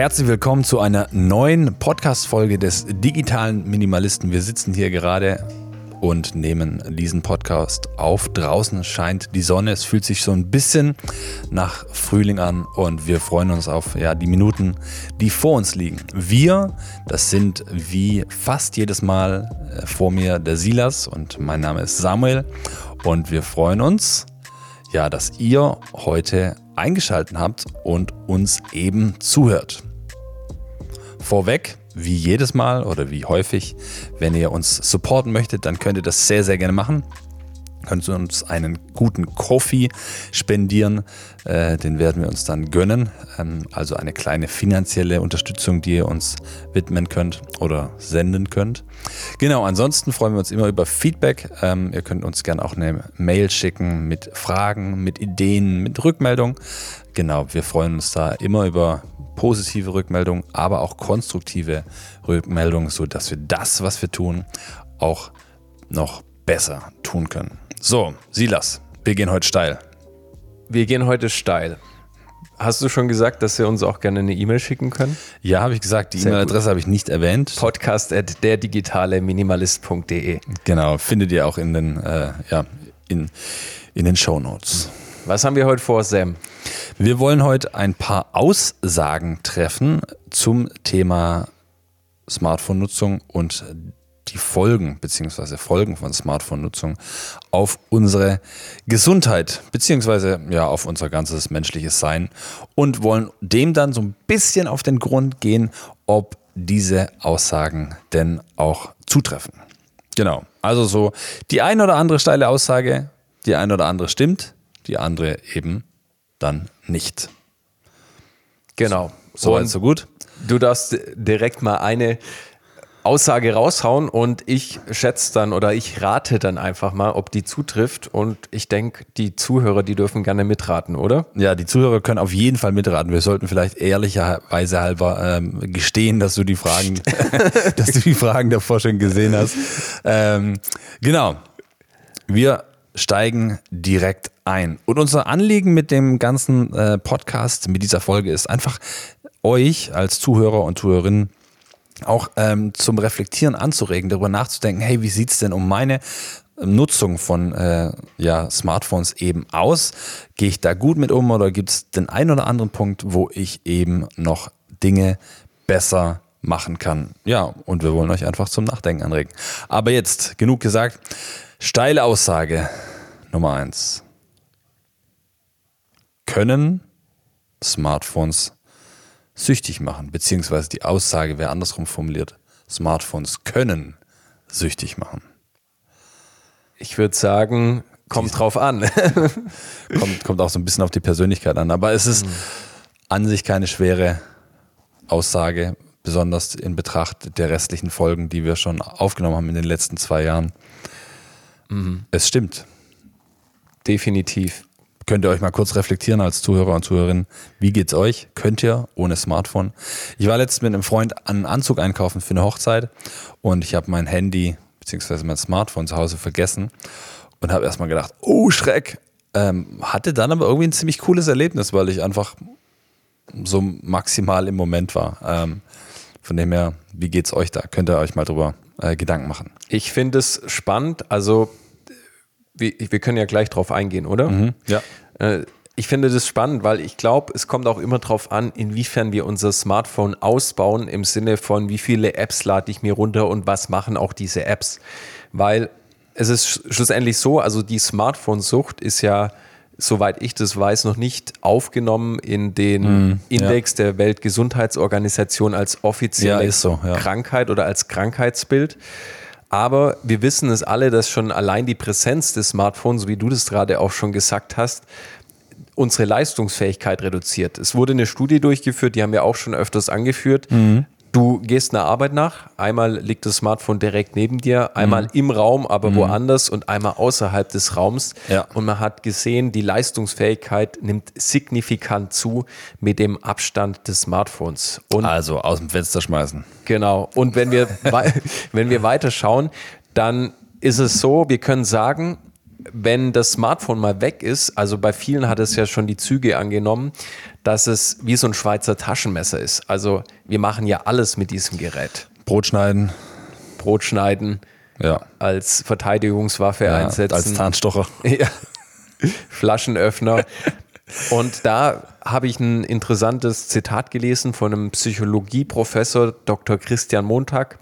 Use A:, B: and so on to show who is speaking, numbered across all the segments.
A: Herzlich willkommen zu einer neuen Podcast-Folge des digitalen Minimalisten. Wir sitzen hier gerade und nehmen diesen Podcast auf. Draußen scheint die Sonne. Es fühlt sich so ein bisschen nach Frühling an und wir freuen uns auf ja, die Minuten, die vor uns liegen. Wir, das sind wie fast jedes Mal äh, vor mir der Silas und mein Name ist Samuel und wir freuen uns, ja, dass ihr heute eingeschaltet habt und uns eben zuhört. Vorweg, wie jedes Mal oder wie häufig, wenn ihr uns supporten möchtet, dann könnt ihr das sehr, sehr gerne machen. Könnt ihr uns einen guten Coffee spendieren, äh, den werden wir uns dann gönnen. Ähm, also eine kleine finanzielle Unterstützung, die ihr uns widmen könnt oder senden könnt. Genau, ansonsten freuen wir uns immer über Feedback. Ähm, ihr könnt uns gerne auch eine Mail schicken mit Fragen, mit Ideen, mit Rückmeldungen. Genau, wir freuen uns da immer über positive Rückmeldungen, aber auch konstruktive Rückmeldungen, sodass wir das, was wir tun, auch noch besser tun können. So, Silas, wir gehen heute steil.
B: Wir gehen heute steil. Hast du schon gesagt, dass wir uns auch gerne eine E-Mail schicken können?
A: Ja, habe ich gesagt. Die E-Mail-Adresse habe ich nicht erwähnt.
B: Podcast at derdigitale-minimalist.de.
A: Genau, findet ihr auch in den, äh, ja, in, in den Show Notes.
B: Was haben wir heute vor, Sam?
A: Wir wollen heute ein paar Aussagen treffen zum Thema Smartphone-Nutzung und die Folgen bzw. Folgen von Smartphone-Nutzung auf unsere Gesundheit bzw. ja auf unser ganzes menschliches Sein und wollen dem dann so ein bisschen auf den Grund gehen, ob diese Aussagen denn auch zutreffen. Genau. Also so die ein oder andere steile Aussage, die ein oder andere stimmt, die andere eben dann nicht.
B: Genau.
A: So, weit, so gut.
B: Du darfst direkt mal eine Aussage raushauen und ich schätze dann oder ich rate dann einfach mal, ob die zutrifft. Und ich denke, die Zuhörer, die dürfen gerne mitraten, oder?
A: Ja, die Zuhörer können auf jeden Fall mitraten. Wir sollten vielleicht ehrlicherweise halber ähm, gestehen, dass du die Fragen, dass du die Fragen davor schon gesehen hast. Ähm, genau. Wir steigen direkt ein. Und unser Anliegen mit dem ganzen äh, Podcast, mit dieser Folge ist einfach euch als Zuhörer und Zuhörerinnen auch ähm, zum Reflektieren anzuregen, darüber nachzudenken, hey, wie sieht es denn um meine Nutzung von äh, ja, Smartphones eben aus? Gehe ich da gut mit um oder gibt es den einen oder anderen Punkt, wo ich eben noch Dinge besser machen kann? Ja, und wir wollen euch einfach zum Nachdenken anregen. Aber jetzt, genug gesagt. Steile Aussage Nummer eins. Können Smartphones süchtig machen, beziehungsweise die Aussage wäre andersrum formuliert. Smartphones können süchtig machen.
B: Ich würde sagen, kommt drauf an.
A: kommt, kommt auch so ein bisschen auf die Persönlichkeit an. Aber es ist mhm. an sich keine schwere Aussage, besonders in Betracht der restlichen Folgen, die wir schon aufgenommen haben in den letzten zwei Jahren. Mhm. Es stimmt.
B: Definitiv
A: könnt ihr euch mal kurz reflektieren als Zuhörer und Zuhörerin. Wie geht's euch? Könnt ihr ohne Smartphone? Ich war letztens mit einem Freund einen Anzug einkaufen für eine Hochzeit und ich habe mein Handy bzw. mein Smartphone zu Hause vergessen und habe erstmal gedacht, oh Schreck. Ähm, hatte dann aber irgendwie ein ziemlich cooles Erlebnis, weil ich einfach so maximal im Moment war. Ähm, von dem her, wie geht's euch da? Könnt ihr euch mal drüber äh, Gedanken machen?
B: Ich finde es spannend. Also wir, wir können ja gleich drauf eingehen, oder?
A: Mhm, ja.
B: Äh, ich finde das spannend, weil ich glaube, es kommt auch immer darauf an, inwiefern wir unser Smartphone ausbauen, im Sinne von, wie viele Apps lade ich mir runter und was machen auch diese Apps. Weil es ist schlussendlich so, also die Smartphone-Sucht ist ja, soweit ich das weiß, noch nicht aufgenommen in den mm, Index ja. der Weltgesundheitsorganisation als offizielle
A: ja, so,
B: ja. Krankheit oder als Krankheitsbild. Aber wir wissen es alle, dass schon allein die Präsenz des Smartphones, wie du das gerade auch schon gesagt hast, unsere Leistungsfähigkeit reduziert. Es wurde eine Studie durchgeführt, die haben wir auch schon öfters angeführt. Mhm. Du gehst einer Arbeit nach, einmal liegt das Smartphone direkt neben dir, einmal mhm. im Raum, aber mhm. woanders und einmal außerhalb des Raums.
A: Ja.
B: Und man hat gesehen, die Leistungsfähigkeit nimmt signifikant zu mit dem Abstand des Smartphones.
A: Und also aus dem Fenster schmeißen.
B: Genau. Und wenn wir, wenn wir weiter schauen, dann ist es so, wir können sagen, wenn das Smartphone mal weg ist, also bei vielen hat es ja schon die Züge angenommen, dass es wie so ein Schweizer Taschenmesser ist. Also wir machen ja alles mit diesem Gerät.
A: Brot schneiden.
B: Brot schneiden,
A: Ja.
B: als Verteidigungswaffe
A: ja
B: einsetzen.
A: als Zahnstocher.
B: Ja. Flaschenöffner. Und da habe ich ein interessantes Zitat gelesen von einem Psychologieprofessor Dr. Christian Montag.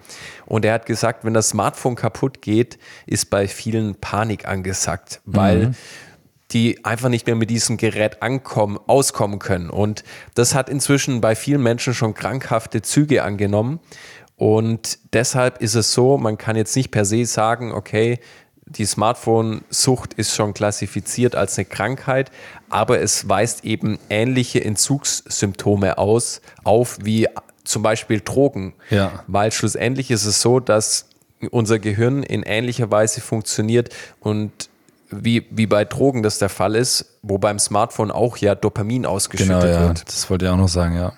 B: Und er hat gesagt, wenn das Smartphone kaputt geht, ist bei vielen Panik angesagt, weil die einfach nicht mehr mit diesem Gerät ankommen, auskommen können. Und das hat inzwischen bei vielen Menschen schon krankhafte Züge angenommen. Und deshalb ist es so, man kann jetzt nicht per se sagen, okay, die Smartphone-Sucht ist schon klassifiziert als eine Krankheit, aber es weist eben ähnliche Entzugssymptome aus, auf wie zum Beispiel Drogen.
A: Ja.
B: Weil schlussendlich ist es so, dass unser Gehirn in ähnlicher Weise funktioniert und wie, wie bei Drogen das der Fall ist, wo beim Smartphone auch ja Dopamin ausgeschüttet
A: Genau, ja.
B: wird.
A: Das wollte ich auch noch sagen, ja.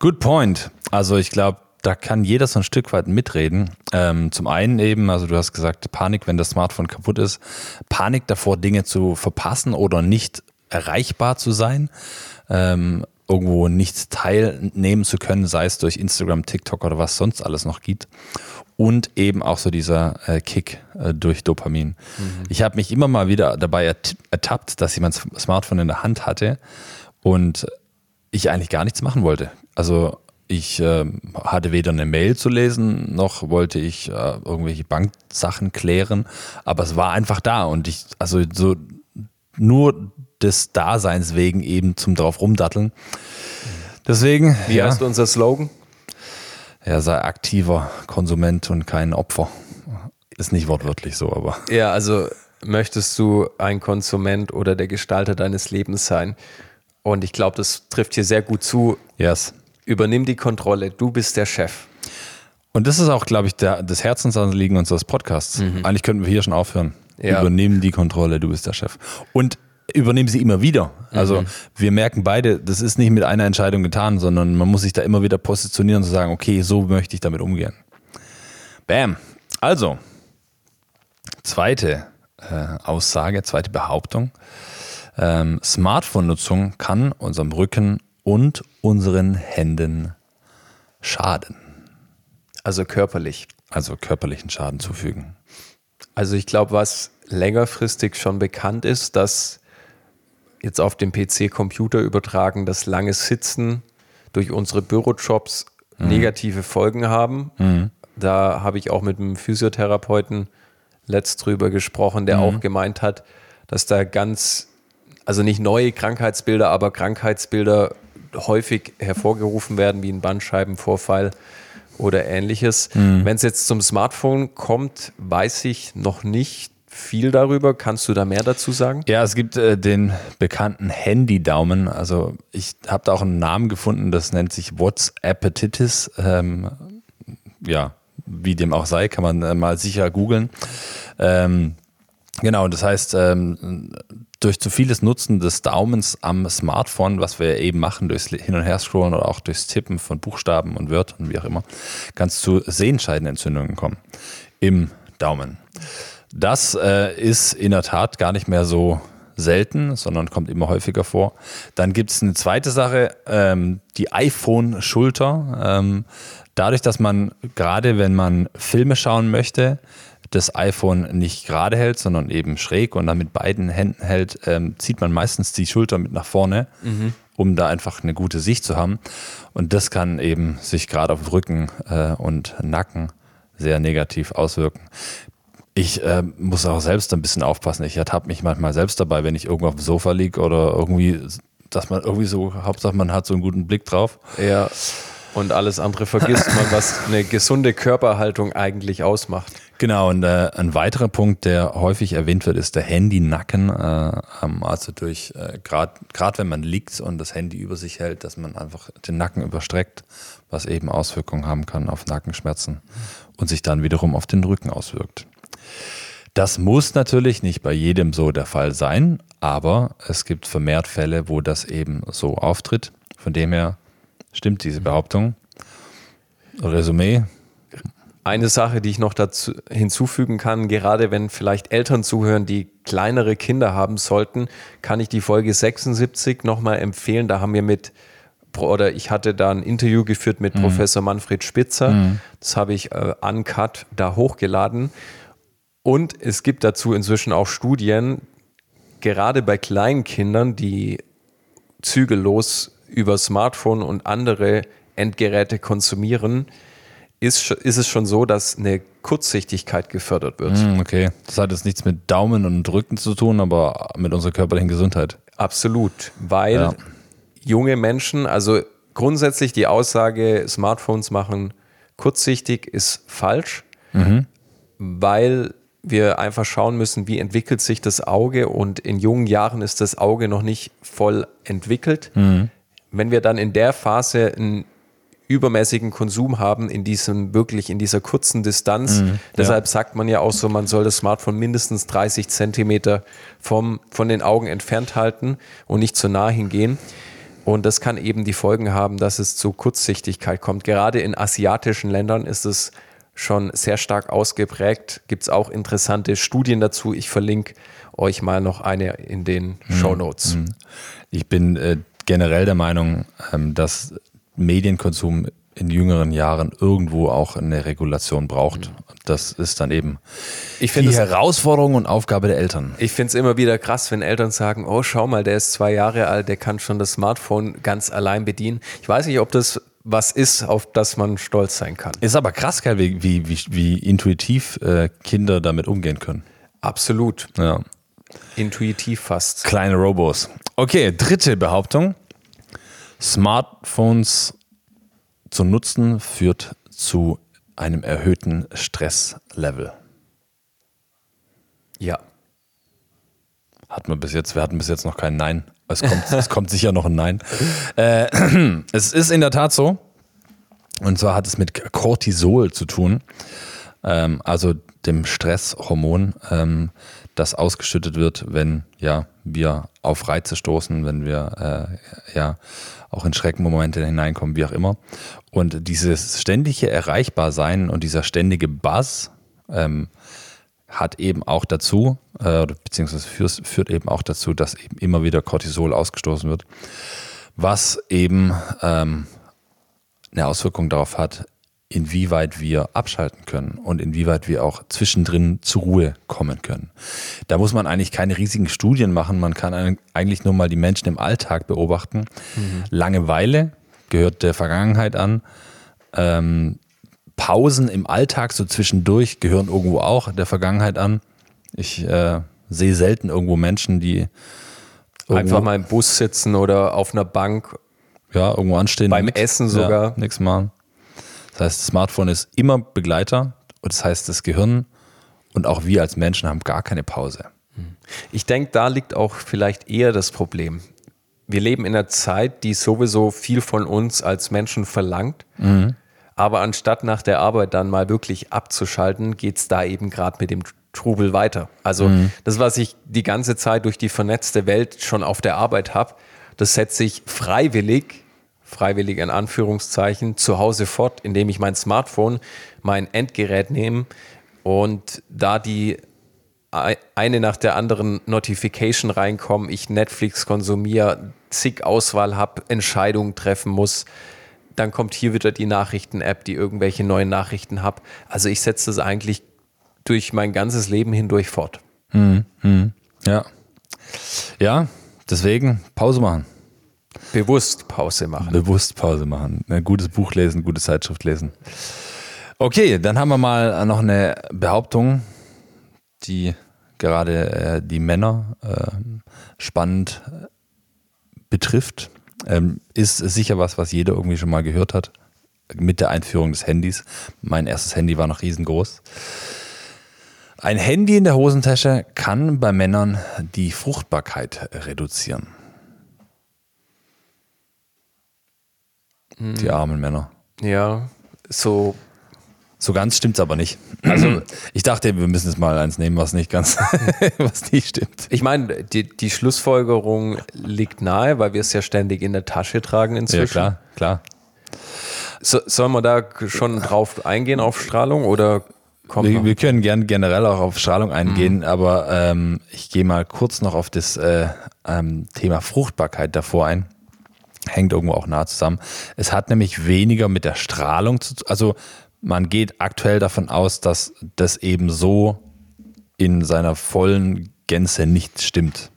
A: Good point. Also ich glaube, da kann jeder so ein Stück weit mitreden. Ähm, zum einen eben, also du hast gesagt, Panik, wenn das Smartphone kaputt ist. Panik davor, Dinge zu verpassen oder nicht erreichbar zu sein. Ähm, irgendwo nicht teilnehmen zu können, sei es durch Instagram, TikTok oder was sonst alles noch gibt. Und eben auch so dieser äh, Kick äh, durch Dopamin. Ich habe mich immer mal wieder dabei ert- ertappt, dass ich mein Smartphone in der Hand hatte und ich eigentlich gar nichts machen wollte. Also ich ähm, hatte weder eine Mail zu lesen, noch wollte ich äh, irgendwelche Banksachen klären, aber es war einfach da und ich, also so nur des Daseins wegen eben zum drauf rumdatteln. Deswegen,
B: Wie
A: ja,
B: heißt unser Slogan?
A: ja, sei aktiver Konsument und kein Opfer. Ist nicht wortwörtlich so, aber
B: Ja, also möchtest du ein Konsument oder der Gestalter deines Lebens sein? Und ich glaube, das trifft hier sehr gut zu.
A: yes.
B: Übernimm die Kontrolle, du bist der Chef.
A: Und das ist auch, glaube ich, der, das Herzensanliegen unseres Podcasts. Eigentlich könnten wir hier schon aufhören.
B: Ja.
A: Übernehmen die Kontrolle, du bist der Chef. Und übernehmen sie immer wieder. Also wir merken beide, das ist nicht mit einer Entscheidung getan, sondern man muss sich da immer wieder positionieren und zu sagen, okay, so möchte ich damit umgehen. Bam. Also, zweite äh, Aussage, zweite Behauptung. Ähm, Smartphone-Nutzung kann unserem Rücken und unseren Händen schaden.
B: Also körperlich.
A: Also körperlichen Schaden zufügen.
B: Also ich glaube, was längerfristig schon bekannt ist, dass jetzt auf dem PC Computer übertragen, das lange Sitzen durch unsere Bürojobs negative Folgen haben. Da habe ich auch mit einem Physiotherapeuten letzt drüber gesprochen, der auch gemeint hat, dass da ganz, also nicht neue Krankheitsbilder, aber Krankheitsbilder häufig hervorgerufen werden, wie ein Bandscheibenvorfall oder ähnliches. Wenn es jetzt zum Smartphone kommt, weiß ich noch nicht viel darüber. Kannst du da mehr dazu sagen?
A: Ja, es gibt äh, den bekannten Handy-Daumen. Also ich habe da auch einen Namen gefunden, das nennt sich WhatsAppetitis. Ähm, ja, wie dem auch sei, kann man äh, mal sicher googeln. Ähm, genau, das heißt, ähm, durch zu vieles Nutzen des Daumens am Smartphone, was wir eben machen, durchs Hin- und Her-Scrollen oder auch durchs Tippen von Buchstaben und Wörtern, wie auch immer, kann es zu Sehenscheidenentzündungen kommen im Daumen. Das äh, ist in der Tat gar nicht mehr so selten, sondern kommt immer häufiger vor. Dann gibt es eine zweite Sache, ähm, die iPhone-Schulter. Ähm, dadurch, dass man gerade, wenn man Filme schauen möchte, das iPhone nicht gerade hält, sondern eben schräg und dann mit beiden Händen hält, ähm, zieht man meistens die Schulter mit nach vorne, um da einfach eine gute Sicht zu haben. Und das kann eben sich gerade auf Rücken äh, und Nacken sehr negativ auswirken. Ich äh, muss auch selbst ein bisschen aufpassen. Ich ertappe mich manchmal selbst dabei, wenn ich irgendwo auf dem Sofa liege oder irgendwie, dass man irgendwie so, Hauptsache man hat so einen guten Blick drauf.
B: Ja. Und alles andere vergisst man, was eine gesunde Körperhaltung eigentlich ausmacht.
A: Genau, und äh, ein weiterer Punkt, der häufig erwähnt wird, ist der Handynacken. Äh, also durch, äh, gerade wenn man liegt und das Handy über sich hält, dass man einfach den Nacken überstreckt, was eben Auswirkungen haben kann auf Nackenschmerzen und sich dann wiederum auf den Rücken auswirkt. Das muss natürlich nicht bei jedem so der Fall sein, aber es gibt vermehrt Fälle, wo das eben so auftritt. Von dem her stimmt diese Behauptung. Resümee,
B: Eine Sache, die ich noch dazu hinzufügen kann, gerade wenn vielleicht Eltern zuhören, die kleinere Kinder haben sollten, kann ich die Folge 76 nochmal empfehlen. Da haben wir mit, oder ich hatte da ein Interview geführt mit mhm. Professor Manfred Spitzer. Mhm. Das habe ich äh, uncut da hochgeladen. Und es gibt dazu inzwischen auch Studien, gerade bei kleinen Kindern, die zügellos über Smartphone und andere Endgeräte konsumieren, ist, ist es schon so, dass eine Kurzsichtigkeit gefördert wird.
A: Mm, okay, das hat jetzt nichts mit Daumen und Rücken zu tun, aber mit unserer körperlichen Gesundheit.
B: Absolut, weil ja. junge Menschen, also grundsätzlich die Aussage, Smartphones machen kurzsichtig, ist falsch, mhm. weil wir einfach schauen müssen, wie entwickelt sich das Auge und in jungen Jahren ist das Auge noch nicht voll entwickelt. Mhm. Wenn wir dann in der Phase ein übermäßigen Konsum haben in diesem wirklich in dieser kurzen Distanz. Mhm, Deshalb ja. sagt man ja auch so, man soll das Smartphone mindestens 30 Zentimeter vom, von den Augen entfernt halten und nicht zu nah hingehen. Und das kann eben die Folgen haben, dass es zu Kurzsichtigkeit kommt. Gerade in asiatischen Ländern ist es schon sehr stark ausgeprägt. Gibt es auch interessante Studien dazu. Ich verlinke euch mal noch eine in den mhm. Show Notes. Mhm.
A: Ich bin äh, generell der Meinung, ähm, dass Medienkonsum in jüngeren Jahren irgendwo auch eine Regulation braucht. Das ist dann eben
B: die Herausforderung und Aufgabe der Eltern. Ich finde es immer wieder krass, wenn Eltern sagen, oh schau mal, der ist zwei Jahre alt, der kann schon das Smartphone ganz allein bedienen. Ich weiß nicht, ob das was ist, auf das man stolz sein kann.
A: Ist aber krass, wie, wie, wie, wie intuitiv äh, Kinder damit umgehen können.
B: Absolut.
A: Ja.
B: Intuitiv fast.
A: Kleine Robos. Okay, dritte Behauptung. Smartphones zu nutzen führt zu einem erhöhten Stresslevel.
B: Ja.
A: Hatten wir bis jetzt, wir hatten bis jetzt noch kein Nein. Es kommt, es kommt sicher noch ein Nein. Äh, es ist in der Tat so. Und zwar hat es mit Cortisol zu tun. Ähm, also dem Stresshormon, ähm, das ausgeschüttet wird, wenn ja, wir auf Reize stoßen, wenn wir äh, ja auch in Schreckenmomente hineinkommen, wie auch immer. Und dieses ständige Erreichbarsein und dieser ständige Buzz ähm, hat eben auch dazu, äh, beziehungsweise führt, führt eben auch dazu, dass eben immer wieder Cortisol ausgestoßen wird, was eben ähm, eine Auswirkung darauf hat, inwieweit wir abschalten können und inwieweit wir auch zwischendrin zur Ruhe kommen können. Da muss man eigentlich keine riesigen Studien machen, man kann eigentlich nur mal die Menschen im Alltag beobachten. Mhm. Langeweile gehört der Vergangenheit an. Ähm, Pausen im Alltag so zwischendurch gehören irgendwo auch der Vergangenheit an. Ich äh, sehe selten irgendwo Menschen, die
B: einfach mal im Bus sitzen oder auf einer Bank.
A: Ja, irgendwo anstehen.
B: Beim Essen sogar. Ja,
A: nichts machen. Das heißt, das Smartphone ist immer Begleiter und das heißt, das Gehirn und auch wir als Menschen haben gar keine Pause.
B: Ich denke, da liegt auch vielleicht eher das Problem. Wir leben in einer Zeit, die sowieso viel von uns als Menschen verlangt. Mhm. Aber anstatt nach der Arbeit dann mal wirklich abzuschalten, geht es da eben gerade mit dem Trubel weiter. Also mhm. das, was ich die ganze Zeit durch die vernetzte Welt schon auf der Arbeit habe, das setze ich freiwillig freiwillig in Anführungszeichen, zu Hause fort, indem ich mein Smartphone, mein Endgerät nehme und da die eine nach der anderen Notification reinkommen, ich Netflix konsumiere, zig Auswahl habe, Entscheidungen treffen muss. Dann kommt hier wieder die Nachrichten-App, die irgendwelche neuen Nachrichten habe. Also ich setze das eigentlich durch mein ganzes Leben hindurch fort.
A: Hm, hm. Ja. Ja, deswegen Pause machen.
B: Bewusst Pause machen.
A: Bewusst Pause machen. Ein gutes Buch lesen, gute Zeitschrift lesen. Okay, dann haben wir mal noch eine Behauptung, die gerade äh, die Männer äh, spannend äh, betrifft. Ähm, ist sicher was, was jeder irgendwie schon mal gehört hat. Mit der Einführung des Handys. Mein erstes Handy war noch riesengroß. Ein Handy in der Hosentasche kann bei Männern die Fruchtbarkeit reduzieren. Die armen Männer.
B: Ja, so.
A: So ganz stimmt es aber nicht. Also ich dachte, wir müssen es mal eins nehmen, was nicht ganz, was nicht stimmt.
B: Ich meine, die, die Schlussfolgerung liegt nahe, weil wir es ja ständig in der Tasche tragen inzwischen.
A: Ja, klar, klar.
B: So, sollen wir da schon drauf eingehen auf Strahlung oder
A: wir, wir, können gern generell auch auf Strahlung eingehen, mhm. aber ähm, ich gehe mal kurz noch auf das äh, ähm, Thema Fruchtbarkeit davor ein. Hängt irgendwo auch nah zusammen. Es hat nämlich weniger mit der Strahlung zu tun. Also man geht aktuell davon aus, dass das eben so in seiner vollen Gänze nicht stimmt.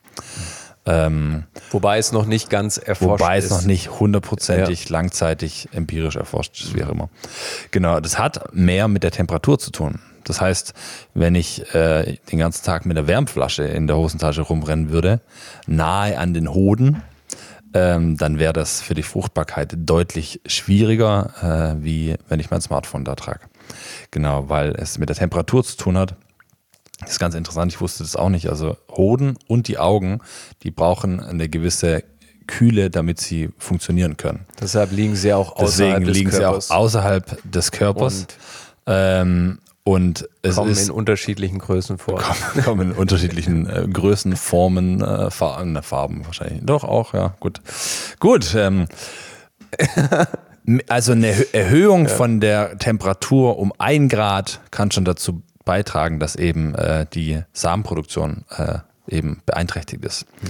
B: Ähm, wobei es noch nicht ganz erforscht
A: ist. Wobei es noch nicht hundertprozentig ja. langzeitig empirisch erforscht ist, wie auch immer. Genau, das hat mehr mit der Temperatur zu tun. Das heißt, wenn ich äh, den ganzen Tag mit einer Wärmflasche in der Hosentasche rumrennen würde, nahe an den Hoden, ähm, dann wäre das für die Fruchtbarkeit deutlich schwieriger, äh, wie wenn ich mein Smartphone da trage. Genau, weil es mit der Temperatur zu tun hat. Das ist ganz interessant, ich wusste das auch nicht. Also Hoden und die Augen, die brauchen eine gewisse Kühle, damit sie funktionieren können.
B: Deshalb liegen sie auch außerhalb
A: Deswegen des liegen Körpers. sie auch außerhalb des Körpers. Und, ähm, und es
B: kommen
A: ist,
B: in unterschiedlichen Größen vor.
A: Kommen, kommen in unterschiedlichen äh, Größen, Formen, äh, Farben, Farben wahrscheinlich. Doch auch, ja, gut. Gut. Ähm, also eine Erhöhung ja. von der Temperatur um ein Grad kann schon dazu beitragen, dass eben äh, die Samenproduktion äh, eben beeinträchtigt ist. Mhm.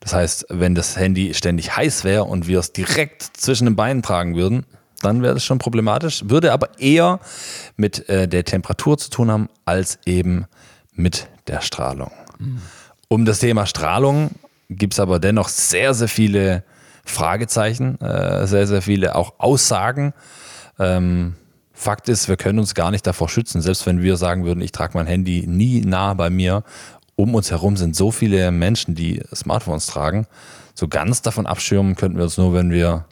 A: Das heißt, wenn das Handy ständig heiß wäre und wir es direkt zwischen den Beinen tragen würden, dann wäre das schon problematisch. Würde aber eher mit äh, der Temperatur zu tun haben, als eben mit der Strahlung. Mhm. Um das Thema Strahlung gibt es aber dennoch sehr, sehr viele Fragezeichen, äh, sehr, sehr viele auch Aussagen. Ähm, Fakt ist, wir können uns gar nicht davor schützen, selbst wenn wir sagen würden, ich trage mein Handy nie nah bei mir. Um uns herum sind so viele Menschen, die Smartphones tragen. So ganz davon abschirmen könnten wir uns nur, wenn wir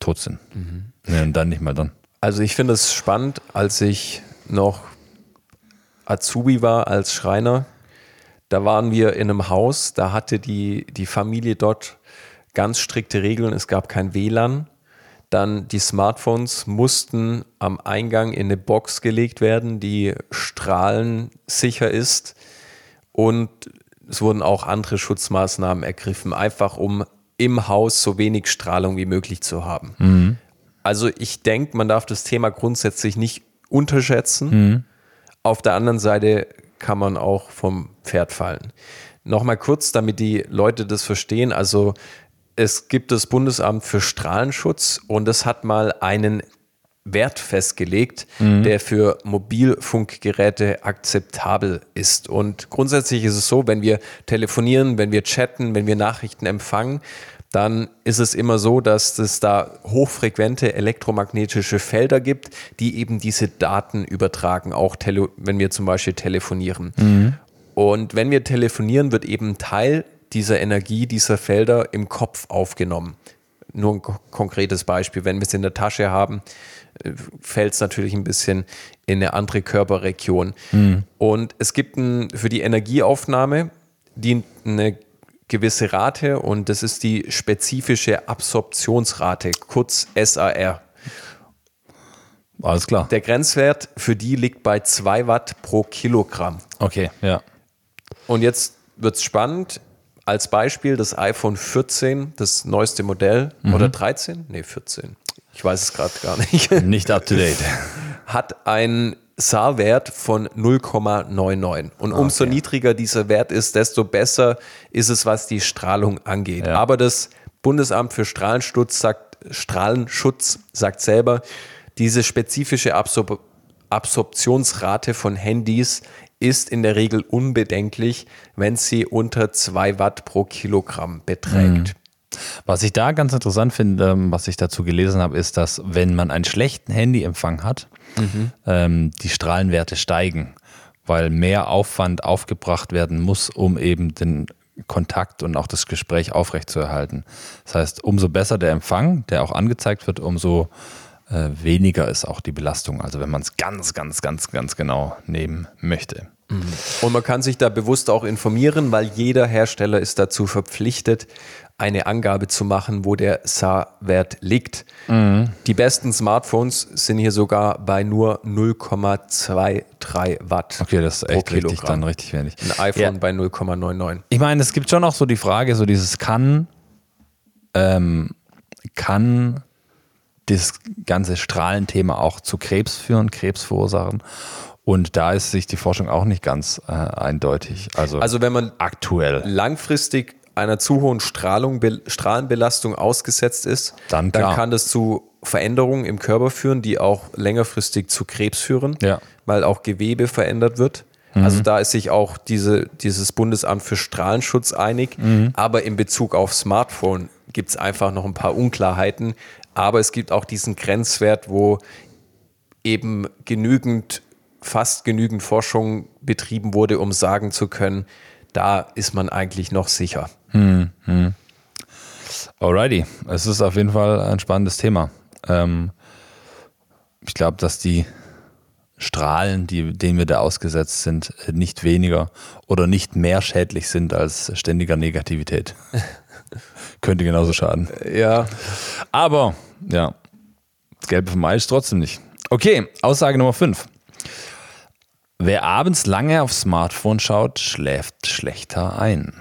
A: tot sind. Mhm. Und dann nicht mal dann.
B: Also ich finde es spannend, als ich noch Azubi war als Schreiner, da waren wir in einem Haus, da hatte die, die Familie dort ganz strikte Regeln, es gab kein WLAN. Dann die Smartphones mussten am Eingang in eine Box gelegt werden, die strahlensicher ist. Und es wurden auch andere Schutzmaßnahmen ergriffen, einfach um im Haus so wenig Strahlung wie möglich zu haben. Mhm. Also ich denke, man darf das Thema grundsätzlich nicht unterschätzen. Mhm. Auf der anderen Seite kann man auch vom Pferd fallen. Nochmal kurz, damit die Leute das verstehen. Also es gibt das Bundesamt für Strahlenschutz und es hat mal einen Wert festgelegt, mhm. der für Mobilfunkgeräte akzeptabel ist. Und grundsätzlich ist es so, wenn wir telefonieren, wenn wir chatten, wenn wir Nachrichten empfangen, dann ist es immer so, dass es da hochfrequente elektromagnetische Felder gibt, die eben diese Daten übertragen, auch wenn wir zum Beispiel telefonieren. Mhm. Und wenn wir telefonieren, wird eben Teil dieser Energie, dieser Felder im Kopf aufgenommen. Nur ein konkretes Beispiel, wenn wir es in der Tasche haben, fällt es natürlich ein bisschen in eine andere Körperregion. Mhm. Und es gibt ein, für die Energieaufnahme dient eine gewisse Rate und das ist die spezifische Absorptionsrate, kurz SAR.
A: Alles klar.
B: Der Grenzwert für die liegt bei 2 Watt pro Kilogramm.
A: Okay, ja.
B: Und jetzt wird es spannend. Als Beispiel das iPhone 14, das neueste Modell, mhm. oder 13? Nee, 14 ich weiß es gerade gar nicht.
A: Nicht up to date.
B: Hat einen SAR-Wert von 0,99. Und ah, umso okay. niedriger dieser Wert ist, desto besser ist es, was die Strahlung angeht. Ja. Aber das Bundesamt für Strahlenschutz sagt, Strahlenschutz sagt selber, diese spezifische Absor Absorptionsrate von Handys ist in der Regel unbedenklich, wenn sie unter 2 Watt pro Kilogramm beträgt. Mhm.
A: Was ich da ganz interessant finde, ähm, was ich dazu gelesen habe, ist, dass wenn man einen schlechten Handyempfang hat, mhm. ähm, die Strahlenwerte steigen, weil mehr Aufwand aufgebracht werden muss, um eben den Kontakt und auch das Gespräch aufrechtzuerhalten. Das heißt, umso besser der Empfang, der auch angezeigt wird, umso äh, weniger ist auch die Belastung. Also wenn man es ganz, ganz, ganz, ganz genau nehmen möchte.
B: Mhm. Und man kann sich da bewusst auch informieren, weil jeder Hersteller ist dazu verpflichtet, eine Angabe zu machen, wo der SAR-Wert liegt. Mhm. Die besten Smartphones sind hier sogar bei nur 0,23 Watt.
A: Okay, das ist echt richtig, dann richtig wenig.
B: Ein iPhone ja. bei 0,99.
A: Ich meine, es gibt schon auch so die Frage, so dieses kann, ähm, kann das ganze Strahlenthema auch zu Krebs führen, Krebs verursachen. Und da ist sich die Forschung auch nicht ganz äh, eindeutig. Also,
B: Also wenn man
A: aktuell.
B: langfristig einer zu hohen Strahlung, Be- Strahlenbelastung ausgesetzt ist,
A: Dann
B: dann kann das zu Veränderungen im Körper führen, die auch längerfristig zu Krebs führen,
A: Ja.
B: weil auch Gewebe verändert wird. Also da ist sich auch diese, dieses Bundesamt für Strahlenschutz einig. Aber in Bezug auf Smartphone gibt es einfach noch ein paar Unklarheiten. Aber es gibt auch diesen Grenzwert, wo eben genügend, fast genügend Forschung betrieben wurde, um sagen zu können, da ist man eigentlich noch sicher.
A: Alrighty, es ist auf jeden Fall ein spannendes Thema. Ähm, ich glaube, dass die Strahlen, die, denen wir da ausgesetzt sind, nicht weniger oder nicht mehr schädlich sind als ständiger Negativität. Könnte genauso schaden.
B: Ja,
A: Aber, ja, das Gelbe vom Ei ist trotzdem nicht. Okay, Aussage Nummer 5. Wer abends lange aufs Smartphone schaut, schläft schlechter ein.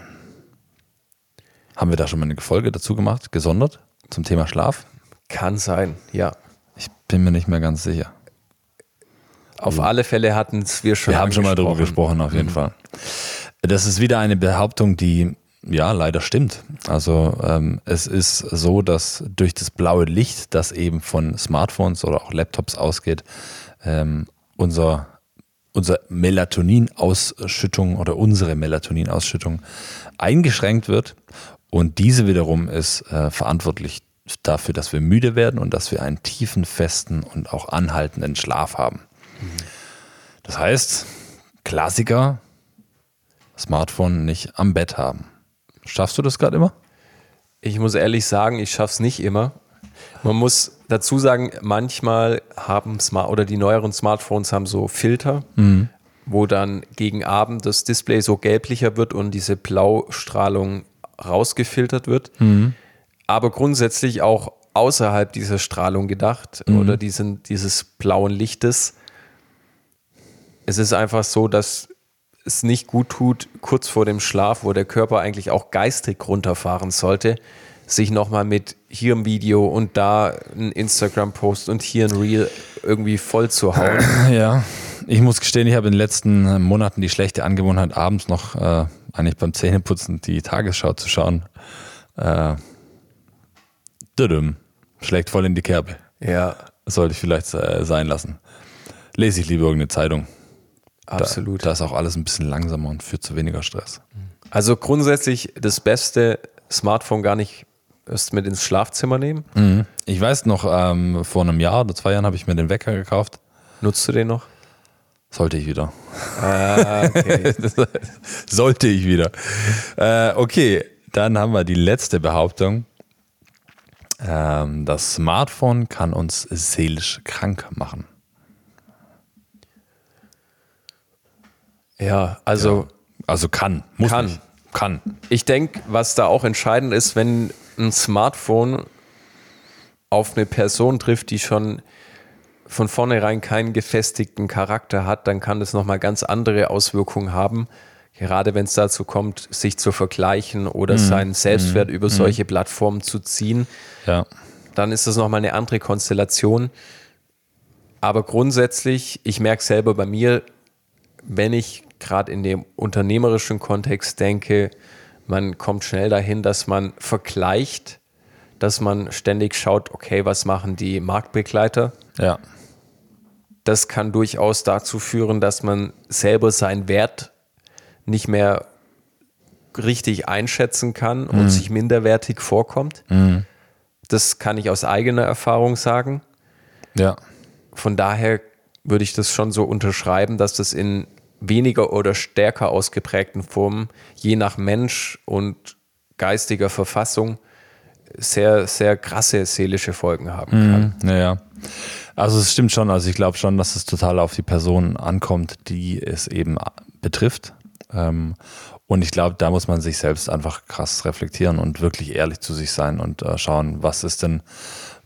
A: Haben wir da schon mal eine Folge dazu gemacht, gesondert, zum Thema Schlaf?
B: kann sein, ja.
A: Ich bin mir nicht mehr ganz sicher.
B: Auf alle Fälle hatten es wir schon
A: Wir haben schon mal darüber gesprochen, auf jeden Fall. Das ist wieder eine Behauptung, die ja leider stimmt. Also ähm, es ist so, dass durch das blaue Licht, das eben von Smartphones oder auch Laptops ausgeht, ähm, unser, unser Melatoninausschüttung oder unsere Melatoninausschüttung eingeschränkt wird. Und diese wiederum ist äh, verantwortlich dafür, dass wir müde werden und dass wir einen tiefen, festen und auch anhaltenden Schlaf haben. Das heißt, Klassiker, Smartphone nicht am Bett haben. Schaffst du das gerade immer?
B: Ich muss ehrlich sagen, ich schaff's nicht immer. Man muss dazu sagen, manchmal haben Smart oder die neueren Smartphones haben so Filter, wo dann gegen Abend das Display so gelblicher wird und diese Blaustrahlung rausgefiltert wird. Aber grundsätzlich auch außerhalb dieser Strahlung gedacht oder diesen, dieses blauen Lichtes. Es ist einfach so, dass es nicht gut tut, kurz vor dem Schlaf, wo der Körper eigentlich auch geistig runterfahren sollte, sich nochmal mit hier ein Video und da ein Instagram-Post und hier ein Reel irgendwie voll zu hauen.
A: Ja, ich muss gestehen, ich habe in den letzten äh, Monaten die schlechte Angewohnheit, abends noch äh, eigentlich beim Zähneputzen die Tagesschau zu schauen. Äh, düdüm, schlägt voll in die Kerbe.
B: Ja,
A: Sollte ich vielleicht äh, sein lassen. Lese ich lieber irgendeine Zeitung. Da,
B: absolut.
A: Da ist auch alles ein bisschen langsamer und führt zu weniger Stress.
B: Also grundsätzlich das Beste, Smartphone gar nicht erst mit ins Schlafzimmer nehmen.
A: Mhm. Ich weiß noch, ähm, vor einem Jahr oder zwei Jahren habe ich mir den Wecker gekauft.
B: Nutzt du den noch?
A: Sollte ich wieder.
B: Ah, okay.
A: Sollte ich wieder. Äh, okay, dann haben wir die letzte Behauptung. Ähm, das Smartphone kann uns seelisch krank machen.
B: ja, also
A: Also kann, muss
B: Kann.
A: nicht. Kann.
B: Ich denke, was da auch entscheidend ist, wenn ein Smartphone auf eine Person trifft, die schon von vornherein keinen gefestigten Charakter hat, dann kann das nochmal ganz andere Auswirkungen haben. Gerade wenn es dazu kommt, sich zu vergleichen oder seinen Selbstwert über solche Plattformen zu ziehen,
A: Ja.
B: dann ist das nochmal eine andere Konstellation. Aber grundsätzlich, ich merke selber bei mir, wenn ich gerade in dem unternehmerischen Kontext denke, man kommt schnell dahin, dass man vergleicht, dass man ständig schaut, okay, was machen die Marktbegleiter?
A: Ja.
B: Das kann durchaus dazu führen, dass man selber seinen Wert nicht mehr richtig einschätzen kann und sich minderwertig vorkommt. Das kann ich aus eigener Erfahrung sagen.
A: Ja.
B: Von daher würde ich das schon so unterschreiben, dass das in weniger oder stärker ausgeprägten Formen, je nach Mensch und geistiger Verfassung, sehr, sehr krasse seelische Folgen haben kann.
A: Naja. Also es stimmt schon, also ich glaube schon, dass es total auf die Person ankommt, die es eben betrifft. Ähm, und ich glaube, da muss man sich selbst einfach krass reflektieren und wirklich ehrlich zu sich sein und äh, schauen, was ist denn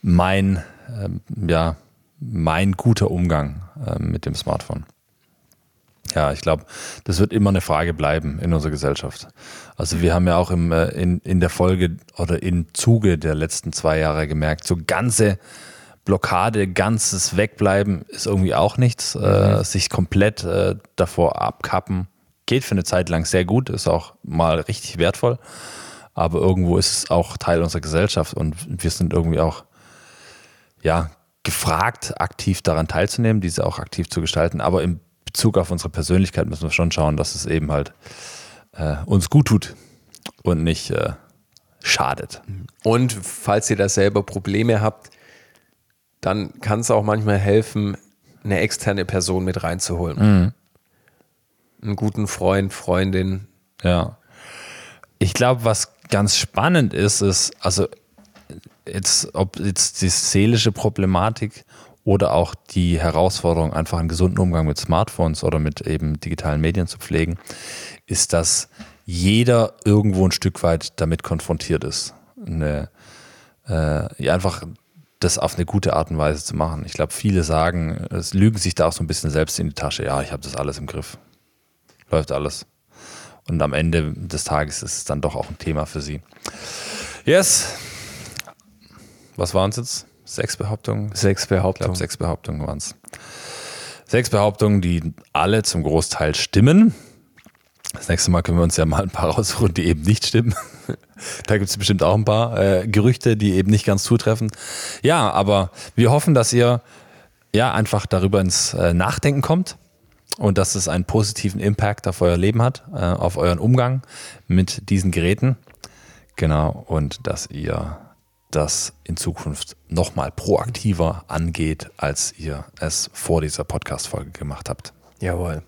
A: mein, ähm, ja, mein guter Umgang äh, mit dem Smartphone. Ja, ich glaube, das wird immer eine Frage bleiben in unserer Gesellschaft. Also wir haben ja auch im, äh, in, in der Folge oder im Zuge der letzten zwei Jahre gemerkt, so ganze Blockade, ganzes Wegbleiben ist irgendwie auch nichts. Mhm. Äh, sich komplett äh, davor abkappen geht für eine Zeit lang sehr gut, ist auch mal richtig wertvoll. Aber irgendwo ist es auch Teil unserer Gesellschaft und wir sind irgendwie auch ja, gefragt, aktiv daran teilzunehmen, diese auch aktiv zu gestalten. Aber im Bezug auf unsere Persönlichkeit müssen wir schon schauen, dass es eben halt äh, uns gut tut und nicht äh, schadet.
B: Und falls ihr da selber Probleme habt, dann kann es auch manchmal helfen, eine externe Person mit reinzuholen. Mhm. Einen guten Freund, Freundin.
A: Ja. Ich glaube, was ganz spannend ist, ist, also jetzt, ob jetzt die seelische Problematik oder auch die Herausforderung, einfach einen gesunden Umgang mit Smartphones oder mit eben digitalen Medien zu pflegen, ist, dass jeder irgendwo ein Stück weit damit konfrontiert ist. Eine, äh, einfach das auf eine gute Art und Weise zu machen. Ich glaube, viele sagen, es lügen sich da auch so ein bisschen selbst in die Tasche. Ja, ich habe das alles im Griff. Läuft alles. Und am Ende des Tages ist es dann doch auch ein Thema für sie. Yes. Was waren es jetzt? Sechs Behauptungen?
B: Sechs Behauptungen. Ich
A: glaube, sechs Behauptungen waren es. Sechs Behauptungen, die alle zum Großteil stimmen. Das nächste Mal können wir uns ja mal ein paar raussuchen, die eben nicht stimmen. da gibt es bestimmt auch ein paar äh, Gerüchte, die eben nicht ganz zutreffen. Ja, aber wir hoffen, dass ihr ja einfach darüber ins äh, Nachdenken kommt und dass es einen positiven Impact auf euer Leben hat, äh, auf euren Umgang mit diesen Geräten. Genau, und dass ihr das in Zukunft nochmal proaktiver angeht, als ihr es vor dieser Podcast-Folge gemacht habt.
B: Jawohl.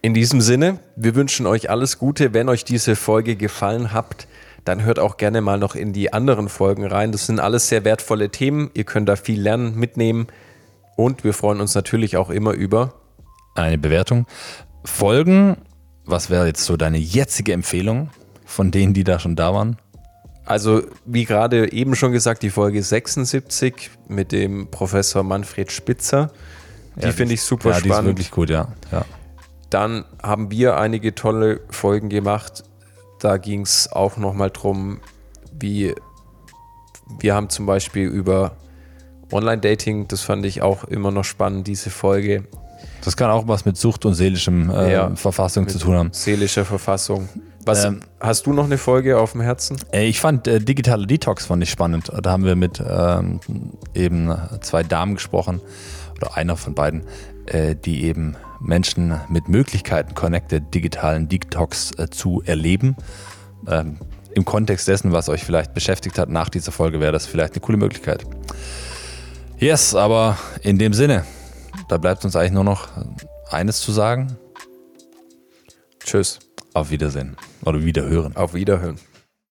B: In diesem Sinne, wir wünschen euch alles Gute. Wenn euch diese Folge gefallen hat, dann hört auch gerne mal noch in die anderen Folgen rein. Das sind alles sehr wertvolle Themen. Ihr könnt da viel lernen, mitnehmen. Und wir freuen uns natürlich auch immer über
A: eine Bewertung. Folgen, was wäre jetzt so deine jetzige Empfehlung von denen, die da schon da waren?
B: Also, wie gerade eben schon gesagt, die Folge 76 mit dem Professor Manfred Spitzer. Die ja, finde ich super ja, spannend. Die ist
A: wirklich gut, ja. ja.
B: Dann haben wir einige tolle Folgen gemacht. Da ging es auch nochmal drum, wie wir haben zum Beispiel über Online-Dating, das fand ich auch immer noch spannend, diese Folge.
A: Das kann auch was mit Sucht und seelischem äh, ja, Verfassung zu tun haben.
B: Seelischer Verfassung. Was, ähm, hast du noch eine Folge auf dem Herzen?
A: Äh, ich fand äh, digitale Detox fand ich spannend. Da haben wir mit ähm, eben zwei Damen gesprochen oder einer von beiden, äh, die eben Menschen mit Möglichkeiten connected digitalen Detox äh, zu erleben. Ähm, Im Kontext dessen, was euch vielleicht beschäftigt hat nach dieser Folge, wäre das vielleicht eine coole Möglichkeit. Yes, aber in dem Sinne, da bleibt uns eigentlich nur noch eines zu sagen.
B: Tschüss.
A: Auf Wiedersehen. Oder Wiederhören.
B: Auf Wiederhören.